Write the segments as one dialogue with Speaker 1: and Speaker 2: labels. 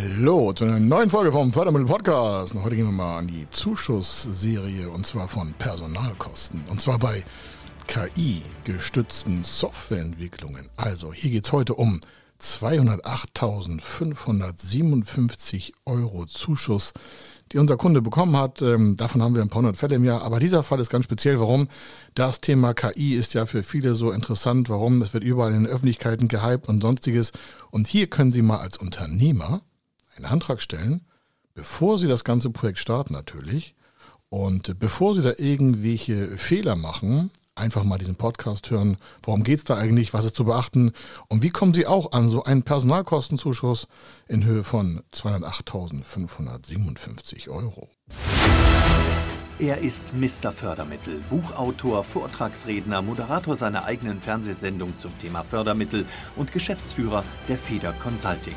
Speaker 1: Hallo zu einer neuen Folge vom Fördermittel Podcast. Und heute gehen wir mal an die Zuschussserie und zwar von Personalkosten. Und zwar bei KI-gestützten Softwareentwicklungen. Also hier geht es heute um 208.557 Euro Zuschuss, die unser Kunde bekommen hat. Ähm, davon haben wir ein paar hundert Fälle im Jahr. Aber dieser Fall ist ganz speziell. Warum? Das Thema KI ist ja für viele so interessant. Warum? Es wird überall in den Öffentlichkeiten gehypt und sonstiges. Und hier können Sie mal als Unternehmer einen Antrag stellen, bevor Sie das ganze Projekt starten natürlich. Und bevor Sie da irgendwelche Fehler machen, einfach mal diesen Podcast hören. Worum geht es da eigentlich? Was ist zu beachten? Und wie kommen Sie auch an so einen Personalkostenzuschuss in Höhe von 208.557 Euro?
Speaker 2: Er ist Mr. Fördermittel, Buchautor, Vortragsredner, Moderator seiner eigenen Fernsehsendung zum Thema Fördermittel und Geschäftsführer der Feder Consulting.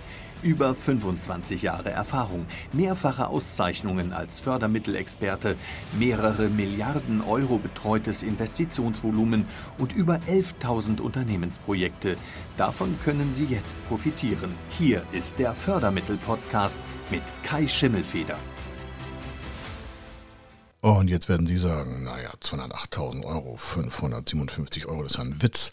Speaker 2: Über 25 Jahre Erfahrung, mehrfache Auszeichnungen als Fördermittelexperte, mehrere Milliarden Euro betreutes Investitionsvolumen und über 11.000 Unternehmensprojekte. Davon können Sie jetzt profitieren. Hier ist der Fördermittel-Podcast mit Kai Schimmelfeder.
Speaker 1: Und jetzt werden Sie sagen, naja, 208.000 Euro, 557 Euro, das ist ein Witz.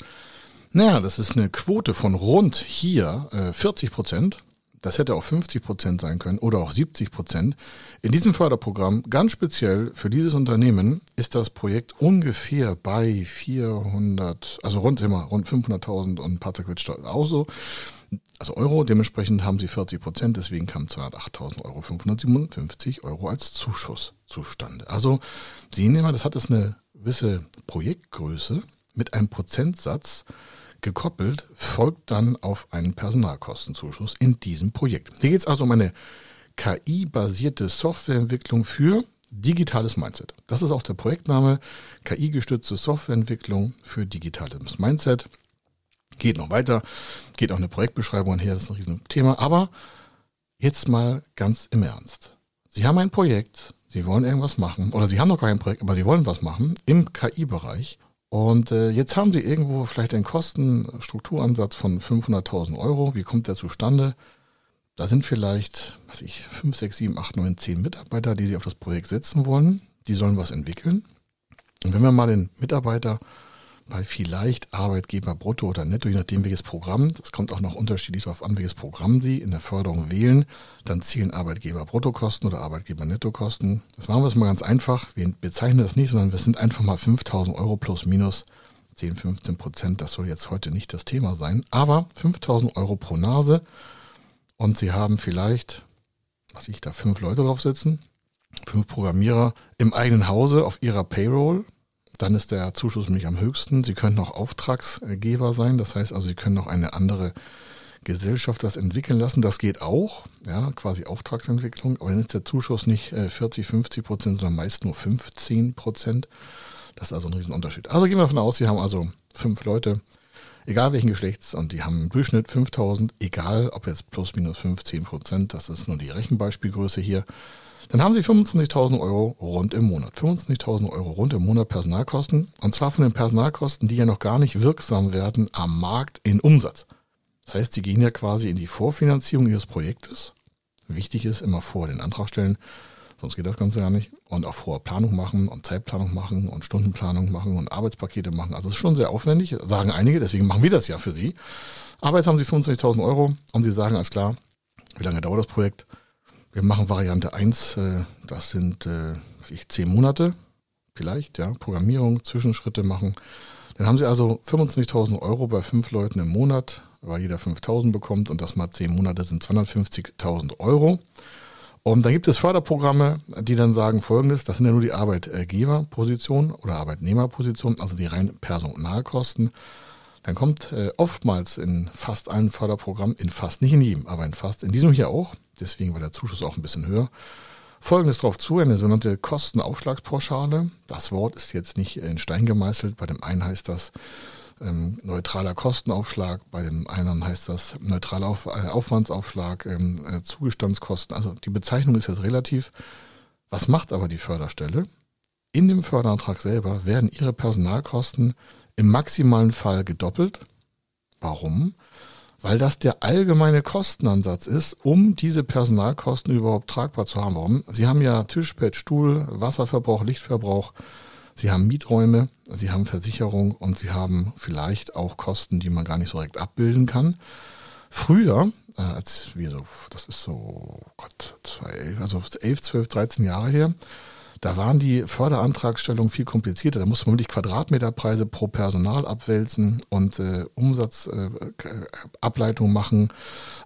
Speaker 1: Naja, das ist eine Quote von rund hier äh, 40 Prozent. Das hätte auch 50 Prozent sein können oder auch 70 Prozent. In diesem Förderprogramm, ganz speziell für dieses Unternehmen, ist das Projekt ungefähr bei 400, also rund immer, rund 500.000 und ein paar zerquetscht auch so. Also Euro, dementsprechend haben sie 40 Prozent, deswegen kamen 208.000 Euro, 557 Euro als Zuschuss zustande. Also Sie sehen immer, das hat es eine gewisse Projektgröße mit einem Prozentsatz, gekoppelt, folgt dann auf einen Personalkostenzuschuss in diesem Projekt. Hier geht es also um eine KI-basierte Softwareentwicklung für digitales Mindset. Das ist auch der Projektname, KI-gestützte Softwareentwicklung für digitales Mindset. Geht noch weiter, geht auch eine Projektbeschreibung her, das ist ein Riesenthema. Aber jetzt mal ganz im Ernst. Sie haben ein Projekt, Sie wollen irgendwas machen, oder Sie haben noch kein Projekt, aber Sie wollen was machen im KI-Bereich und äh, jetzt haben Sie irgendwo vielleicht einen Kostenstrukturansatz von 500.000 Euro. Wie kommt der zustande? Da sind vielleicht, was ich, 5, 6, 7, 8, 9, 10 Mitarbeiter, die Sie auf das Projekt setzen wollen. Die sollen was entwickeln. Und wenn wir mal den Mitarbeiter bei vielleicht Arbeitgeber brutto oder netto, je nachdem welches Programm, das kommt auch noch unterschiedlich darauf an, welches Programm Sie in der Förderung wählen, dann zielen Arbeitgeber Bruttokosten oder Arbeitgeber Nettokosten. Das machen wir es mal ganz einfach. Wir bezeichnen das nicht, sondern wir sind einfach mal 5000 Euro plus minus 10, 15 Prozent. Das soll jetzt heute nicht das Thema sein, aber 5000 Euro pro Nase und Sie haben vielleicht, was ich da, fünf Leute drauf sitzen, fünf Programmierer im eigenen Hause auf ihrer Payroll dann ist der Zuschuss nämlich am höchsten. Sie können auch Auftragsgeber sein. Das heißt also, Sie können noch eine andere Gesellschaft das entwickeln lassen. Das geht auch, ja, quasi Auftragsentwicklung. Aber dann ist der Zuschuss nicht 40, äh, 50 Prozent, sondern meist nur 15 Prozent. Das ist also ein Riesenunterschied. Also gehen wir davon aus, Sie haben also fünf Leute, egal welchen Geschlechts, und die haben im Durchschnitt 5000, egal ob jetzt plus minus 15 Prozent, das ist nur die Rechenbeispielgröße hier. Dann haben Sie 25.000 Euro rund im Monat. 25.000 Euro rund im Monat Personalkosten. Und zwar von den Personalkosten, die ja noch gar nicht wirksam werden am Markt in Umsatz. Das heißt, Sie gehen ja quasi in die Vorfinanzierung Ihres Projektes. Wichtig ist, immer vorher den Antrag stellen. Sonst geht das Ganze ja nicht. Und auch vorher Planung machen und Zeitplanung machen und Stundenplanung machen und Arbeitspakete machen. Also es ist schon sehr aufwendig, sagen einige. Deswegen machen wir das ja für Sie. Aber jetzt haben Sie 25.000 Euro und Sie sagen alles klar, wie lange dauert das Projekt? Wir machen Variante 1, äh, das sind äh, ich, 10 Monate vielleicht, ja, Programmierung, Zwischenschritte machen. Dann haben Sie also 25.000 Euro bei fünf Leuten im Monat, weil jeder 5.000 bekommt und das mal 10 Monate sind 250.000 Euro. Und dann gibt es Förderprogramme, die dann sagen folgendes, das sind ja nur die Arbeitgeberposition oder Arbeitnehmerposition, also die rein Personalkosten. Dann kommt äh, oftmals in fast allen Förderprogrammen, in fast nicht in jedem, aber in fast, in diesem hier auch, deswegen war der Zuschuss auch ein bisschen höher, folgendes darauf zu, eine sogenannte Kostenaufschlagspauschale. Das Wort ist jetzt nicht in Stein gemeißelt, bei dem einen heißt das ähm, neutraler Kostenaufschlag, bei dem einen heißt das neutraler Auf, äh, Aufwandsaufschlag, ähm, äh, Zugestandskosten. Also die Bezeichnung ist jetzt relativ. Was macht aber die Förderstelle? In dem Förderantrag selber werden ihre Personalkosten im maximalen Fall gedoppelt. Warum? Weil das der allgemeine Kostenansatz ist, um diese Personalkosten überhaupt tragbar zu haben. Warum? Sie haben ja Tischbett, Stuhl, Wasserverbrauch, Lichtverbrauch, Sie haben Mieträume, Sie haben Versicherung und Sie haben vielleicht auch Kosten, die man gar nicht so direkt abbilden kann. Früher, äh, als wir so, das ist so, Gott, zwei, also 11, 12, 13 Jahre her, da waren die Förderantragstellungen viel komplizierter. Da musste man wirklich Quadratmeterpreise pro Personal abwälzen und äh, Umsatzableitung äh, machen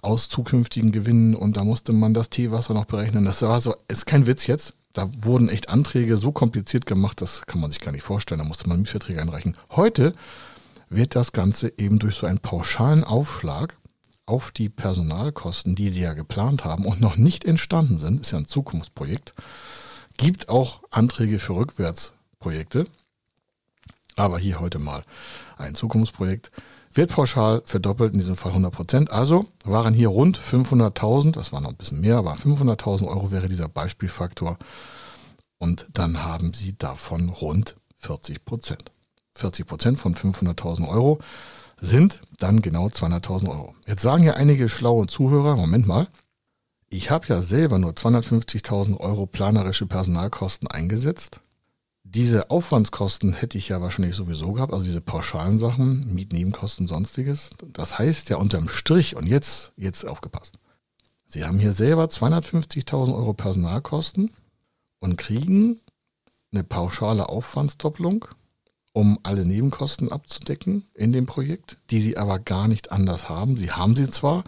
Speaker 1: aus zukünftigen Gewinnen und da musste man das Teewasser noch berechnen. Das war so, ist kein Witz jetzt da wurden echt Anträge so kompliziert gemacht, das kann man sich gar nicht vorstellen. Da musste man Mietverträge einreichen. Heute wird das Ganze eben durch so einen pauschalen Aufschlag auf die Personalkosten, die sie ja geplant haben und noch nicht entstanden sind, ist ja ein Zukunftsprojekt, gibt auch Anträge für Rückwärtsprojekte. Aber hier heute mal ein Zukunftsprojekt wird pauschal verdoppelt, in diesem Fall 100 Prozent. Also waren hier rund 500.000, das war noch ein bisschen mehr, aber 500.000 Euro wäre dieser Beispielfaktor. Und dann haben Sie davon rund 40 Prozent. 40 Prozent von 500.000 Euro sind dann genau 200.000 Euro. Jetzt sagen ja einige schlaue Zuhörer, Moment mal, ich habe ja selber nur 250.000 Euro planerische Personalkosten eingesetzt diese Aufwandskosten hätte ich ja wahrscheinlich sowieso gehabt, also diese pauschalen Sachen, Mietnebenkosten, sonstiges. Das heißt ja unterm Strich, und jetzt, jetzt aufgepasst. Sie haben hier selber 250.000 Euro Personalkosten und kriegen eine pauschale Aufwandsdopplung, um alle Nebenkosten abzudecken in dem Projekt, die sie aber gar nicht anders haben. Sie haben sie zwar,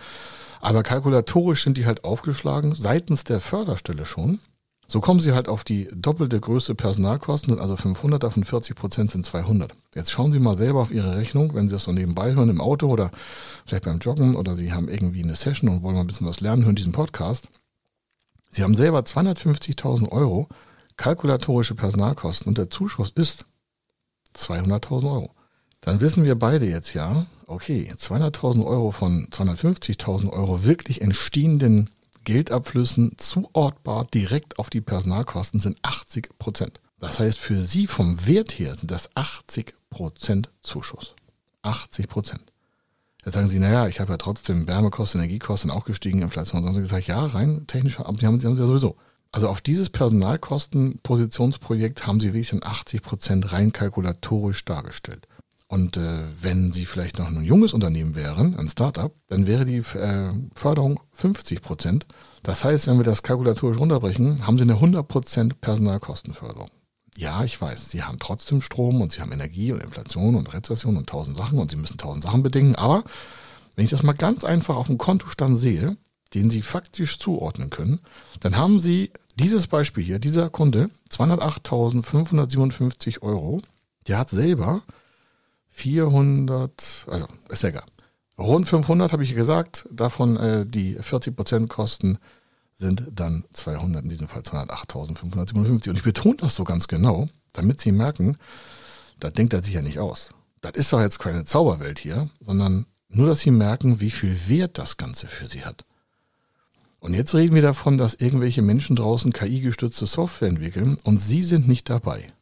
Speaker 1: aber kalkulatorisch sind die halt aufgeschlagen, seitens der Förderstelle schon. So kommen sie halt auf die doppelte Größe Personalkosten, also 500, davon 40 Prozent sind 200. Jetzt schauen Sie mal selber auf Ihre Rechnung, wenn Sie das so nebenbei hören im Auto oder vielleicht beim Joggen oder Sie haben irgendwie eine Session und wollen mal ein bisschen was lernen, hören diesen Podcast. Sie haben selber 250.000 Euro kalkulatorische Personalkosten und der Zuschuss ist 200.000 Euro. Dann wissen wir beide jetzt ja, okay, 200.000 Euro von 250.000 Euro wirklich entstehenden Geldabflüssen zuortbar direkt auf die Personalkosten sind 80 Prozent. Das heißt, für Sie vom Wert her sind das 80 Prozent Zuschuss. 80 Prozent. Jetzt sagen Sie, naja, ich habe ja trotzdem Wärmekosten, Energiekosten auch gestiegen, Inflation. Und Sie gesagt, ja, rein technisch haben Sie, haben Sie ja sowieso. Also auf dieses Personalkostenpositionsprojekt haben Sie wirklich dann 80 Prozent rein kalkulatorisch dargestellt. Und äh, wenn Sie vielleicht noch ein junges Unternehmen wären, ein Startup, dann wäre die äh, Förderung 50 Prozent. Das heißt, wenn wir das kalkulatorisch runterbrechen, haben Sie eine 100 Prozent Personalkostenförderung. Ja, ich weiß, Sie haben trotzdem Strom und Sie haben Energie und Inflation und Rezession und tausend Sachen und Sie müssen tausend Sachen bedingen. Aber wenn ich das mal ganz einfach auf dem Kontostand sehe, den Sie faktisch zuordnen können, dann haben Sie dieses Beispiel hier, dieser Kunde, 208.557 Euro, der hat selber 400, also ist ja egal. Rund 500 habe ich gesagt, davon äh, die 40 Prozent Kosten sind dann 200, in diesem Fall 208.557. Und ich betone das so ganz genau, damit Sie merken, da denkt er sich ja nicht aus. Das ist doch jetzt keine Zauberwelt hier, sondern nur, dass Sie merken, wie viel Wert das Ganze für Sie hat. Und jetzt reden wir davon, dass irgendwelche Menschen draußen KI-gestützte Software entwickeln und Sie sind nicht dabei.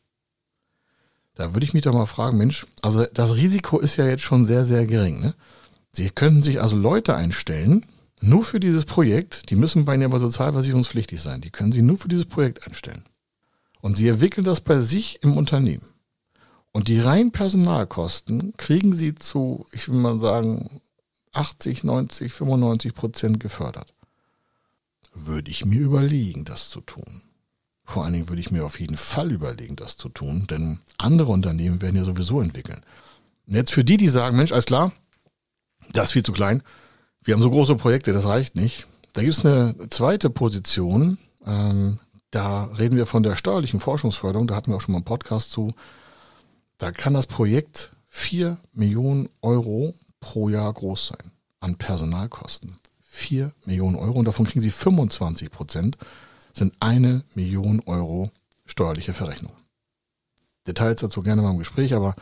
Speaker 1: Da würde ich mich doch mal fragen, Mensch, also das Risiko ist ja jetzt schon sehr, sehr gering. Ne? Sie könnten sich also Leute einstellen, nur für dieses Projekt, die müssen bei Ihnen aber sozialversicherungspflichtig sein. Die können Sie nur für dieses Projekt einstellen. Und Sie entwickeln das bei sich im Unternehmen. Und die reinen Personalkosten kriegen Sie zu, ich will mal sagen, 80, 90, 95 Prozent gefördert. Würde ich mir überlegen, das zu tun. Vor allen Dingen würde ich mir auf jeden Fall überlegen, das zu tun, denn andere Unternehmen werden ja sowieso entwickeln. Und jetzt für die, die sagen, Mensch, alles klar, das ist viel zu klein, wir haben so große Projekte, das reicht nicht. Da gibt es eine zweite Position, ähm, da reden wir von der steuerlichen Forschungsförderung, da hatten wir auch schon mal einen Podcast zu. Da kann das Projekt 4 Millionen Euro pro Jahr groß sein an Personalkosten. 4 Millionen Euro und davon kriegen Sie 25 Prozent sind eine Million Euro steuerliche Verrechnung. Details dazu gerne mal im Gespräch, aber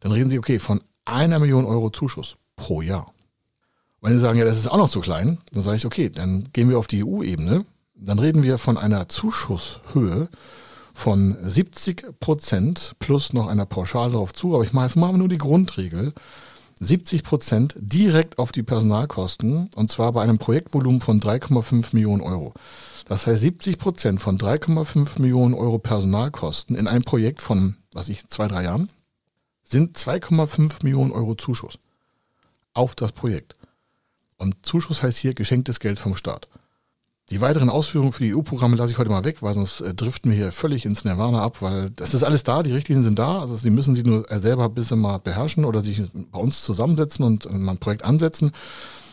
Speaker 1: dann reden Sie, okay, von einer Million Euro Zuschuss pro Jahr. Wenn Sie sagen, ja, das ist auch noch zu klein, dann sage ich, okay, dann gehen wir auf die EU-Ebene. Dann reden wir von einer Zuschusshöhe von 70 Prozent plus noch einer Pauschale darauf zu. Aber ich mache jetzt mal nur die Grundregel. 70 Prozent direkt auf die Personalkosten und zwar bei einem Projektvolumen von 3,5 Millionen Euro. Das heißt 70 Prozent von 3,5 Millionen Euro Personalkosten in einem Projekt von, was ich, zwei, drei Jahren sind 2,5 Millionen Euro Zuschuss auf das Projekt. Und Zuschuss heißt hier geschenktes Geld vom Staat. Die weiteren Ausführungen für die EU-Programme lasse ich heute mal weg, weil sonst äh, driften wir hier völlig ins Nirvana ab, weil das ist alles da, die Richtlinien sind da, also Sie müssen sie nur selber ein bisschen mal beherrschen oder sich bei uns zusammensetzen und äh, mal ein Projekt ansetzen.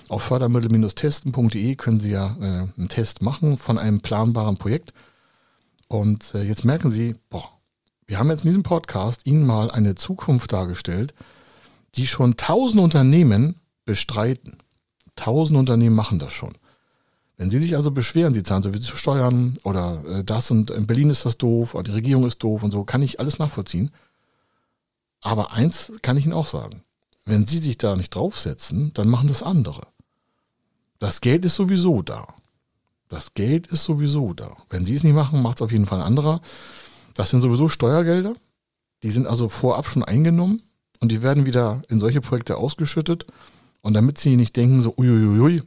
Speaker 1: Auf fördermittel-testen.de können Sie ja äh, einen Test machen von einem planbaren Projekt. Und äh, jetzt merken Sie, boah, wir haben jetzt in diesem Podcast Ihnen mal eine Zukunft dargestellt, die schon tausend Unternehmen bestreiten. Tausend Unternehmen machen das schon. Wenn Sie sich also beschweren, Sie zahlen so viel zu Steuern oder äh, das und in Berlin ist das doof oder die Regierung ist doof und so, kann ich alles nachvollziehen. Aber eins kann ich Ihnen auch sagen. Wenn Sie sich da nicht draufsetzen, dann machen das andere. Das Geld ist sowieso da. Das Geld ist sowieso da. Wenn Sie es nicht machen, macht es auf jeden Fall ein anderer. Das sind sowieso Steuergelder. Die sind also vorab schon eingenommen und die werden wieder in solche Projekte ausgeschüttet. Und damit Sie nicht denken, so uiuiui,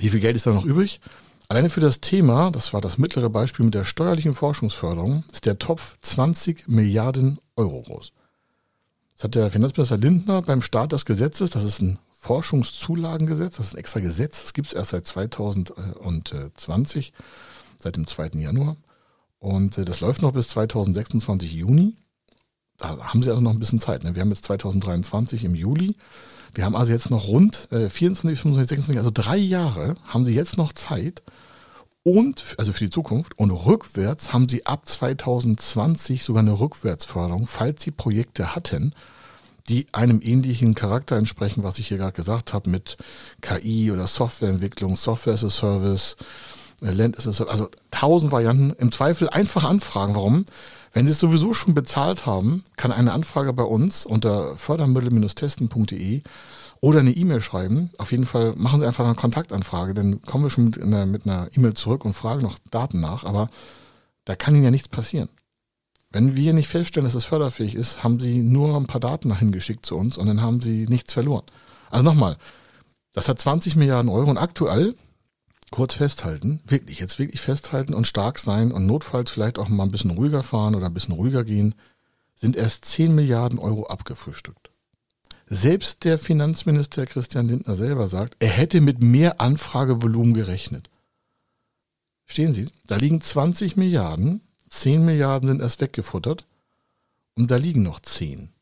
Speaker 1: wie viel Geld ist da noch übrig? Alleine für das Thema, das war das mittlere Beispiel mit der steuerlichen Forschungsförderung, ist der Topf 20 Milliarden Euro groß. Das hat der Finanzminister Lindner beim Start des Gesetzes, das ist ein Forschungszulagengesetz, das ist ein extra Gesetz, das gibt es erst seit 2020, seit dem 2. Januar. Und äh, das läuft noch bis 2026 Juni. Da haben sie also noch ein bisschen Zeit. Ne? Wir haben jetzt 2023 im Juli. Wir haben also jetzt noch rund äh, 24, 25, 26, also drei Jahre haben sie jetzt noch Zeit. Und, also für die Zukunft, und rückwärts haben sie ab 2020 sogar eine Rückwärtsförderung, falls sie Projekte hatten, die einem ähnlichen Charakter entsprechen, was ich hier gerade gesagt habe, mit KI oder Softwareentwicklung, Software as a Service, äh, Land as a Service, also tausend Varianten. Im Zweifel einfach anfragen. Warum? Wenn Sie es sowieso schon bezahlt haben, kann eine Anfrage bei uns unter fördermittel-testen.de oder eine E-Mail schreiben. Auf jeden Fall machen Sie einfach eine Kontaktanfrage, dann kommen wir schon mit einer, mit einer E-Mail zurück und fragen noch Daten nach. Aber da kann Ihnen ja nichts passieren. Wenn wir nicht feststellen, dass es förderfähig ist, haben Sie nur ein paar Daten dahin geschickt zu uns und dann haben Sie nichts verloren. Also nochmal, das hat 20 Milliarden Euro und aktuell kurz festhalten, wirklich, jetzt wirklich festhalten und stark sein und notfalls vielleicht auch mal ein bisschen ruhiger fahren oder ein bisschen ruhiger gehen, sind erst 10 Milliarden Euro abgefrühstückt. Selbst der Finanzminister Christian Lindner selber sagt, er hätte mit mehr Anfragevolumen gerechnet. Stehen Sie, da liegen 20 Milliarden, 10 Milliarden sind erst weggefuttert und da liegen noch 10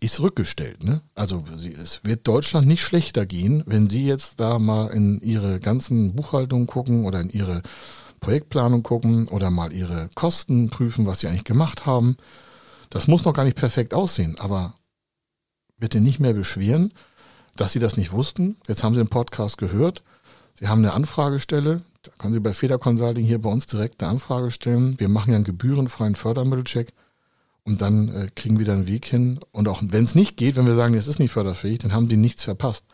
Speaker 1: ist rückgestellt. Ne? Also es wird Deutschland nicht schlechter gehen, wenn Sie jetzt da mal in Ihre ganzen Buchhaltungen gucken oder in Ihre Projektplanung gucken oder mal Ihre Kosten prüfen, was Sie eigentlich gemacht haben. Das muss noch gar nicht perfekt aussehen, aber bitte nicht mehr beschweren, dass Sie das nicht wussten. Jetzt haben Sie den Podcast gehört. Sie haben eine Anfragestelle. Da können Sie bei Feder Consulting hier bei uns direkt eine Anfrage stellen. Wir machen ja einen gebührenfreien Fördermittelcheck. Und dann äh, kriegen wir da einen Weg hin. Und auch wenn es nicht geht, wenn wir sagen, es ist nicht förderfähig, dann haben die nichts verpasst.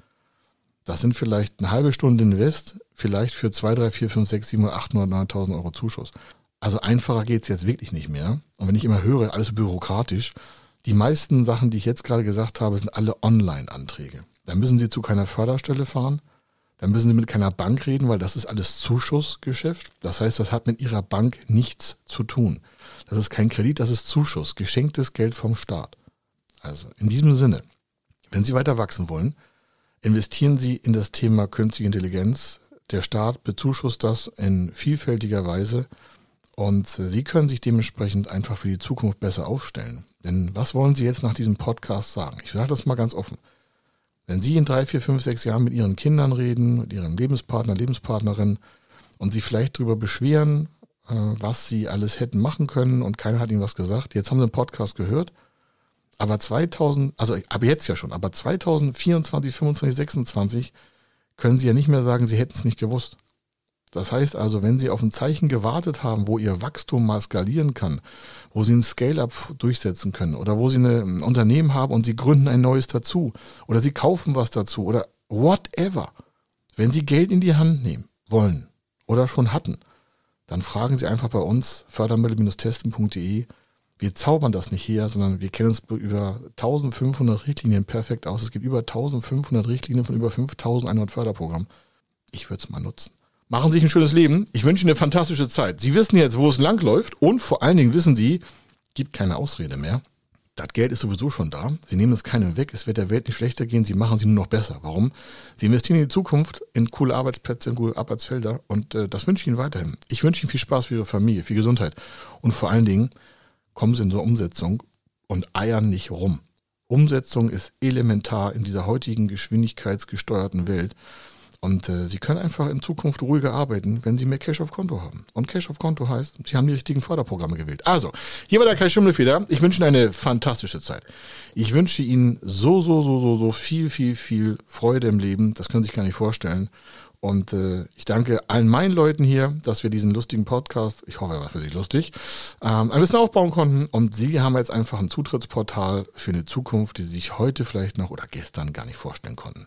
Speaker 1: Das sind vielleicht eine halbe Stunde Invest, vielleicht für 2, 3, 4, 5, 6, 7, 8, 9, 9.000 Euro Zuschuss. Also einfacher geht's jetzt wirklich nicht mehr. Und wenn ich immer höre, alles bürokratisch, die meisten Sachen, die ich jetzt gerade gesagt habe, sind alle Online-Anträge. Da müssen Sie zu keiner Förderstelle fahren. Da müssen Sie mit keiner Bank reden, weil das ist alles Zuschussgeschäft. Das heißt, das hat mit Ihrer Bank nichts zu tun. Das ist kein Kredit, das ist Zuschuss, geschenktes Geld vom Staat. Also in diesem Sinne, wenn Sie weiter wachsen wollen, investieren Sie in das Thema künstliche Intelligenz. Der Staat bezuschusst das in vielfältiger Weise und Sie können sich dementsprechend einfach für die Zukunft besser aufstellen. Denn was wollen Sie jetzt nach diesem Podcast sagen? Ich sage das mal ganz offen. Wenn Sie in drei, vier, fünf, sechs Jahren mit Ihren Kindern reden, mit Ihrem Lebenspartner, Lebenspartnerin und Sie vielleicht darüber beschweren, äh, was sie alles hätten machen können und keiner hat ihnen was gesagt. Jetzt haben sie einen Podcast gehört. Aber 2000, also ab jetzt ja schon, aber 2024, 25, 26 können sie ja nicht mehr sagen, sie hätten es nicht gewusst. Das heißt also, wenn Sie auf ein Zeichen gewartet haben, wo Ihr Wachstum mal skalieren kann, wo Sie ein Scale-up durchsetzen können oder wo Sie ein Unternehmen haben und Sie gründen ein neues dazu oder Sie kaufen was dazu oder whatever. Wenn Sie Geld in die Hand nehmen wollen oder schon hatten, dann fragen Sie einfach bei uns fördermittel-testen.de. Wir zaubern das nicht hier, sondern wir kennen uns über 1500 Richtlinien perfekt aus. Es gibt über 1500 Richtlinien von über 5100 Förderprogrammen. Ich würde es mal nutzen. Machen Sie sich ein schönes Leben. Ich wünsche Ihnen eine fantastische Zeit. Sie wissen jetzt, wo es langläuft und vor allen Dingen wissen Sie, gibt keine Ausrede mehr. Das Geld ist sowieso schon da. Sie nehmen es keinem weg. Es wird der Welt nicht schlechter gehen. Sie machen sie nur noch besser. Warum? Sie investieren in die Zukunft, in coole Arbeitsplätze, in gute Arbeitsfelder. Und äh, das wünsche ich Ihnen weiterhin. Ich wünsche Ihnen viel Spaß für Ihre Familie, viel Gesundheit. Und vor allen Dingen kommen Sie in so Umsetzung und eiern nicht rum. Umsetzung ist elementar in dieser heutigen geschwindigkeitsgesteuerten Welt. Und äh, Sie können einfach in Zukunft ruhiger arbeiten, wenn Sie mehr Cash auf Konto haben. Und Cash auf Konto heißt, Sie haben die richtigen Förderprogramme gewählt. Also, hier war der Kai Schimmelfeder. Ich wünsche Ihnen eine fantastische Zeit. Ich wünsche Ihnen so, so, so, so, so viel, viel, viel Freude im Leben. Das können Sie sich gar nicht vorstellen. Und äh, ich danke allen meinen Leuten hier, dass wir diesen lustigen Podcast, ich hoffe, er war für Sie lustig, ähm, ein bisschen aufbauen konnten. Und Sie haben jetzt einfach ein Zutrittsportal für eine Zukunft, die Sie sich heute vielleicht noch oder gestern gar nicht vorstellen konnten.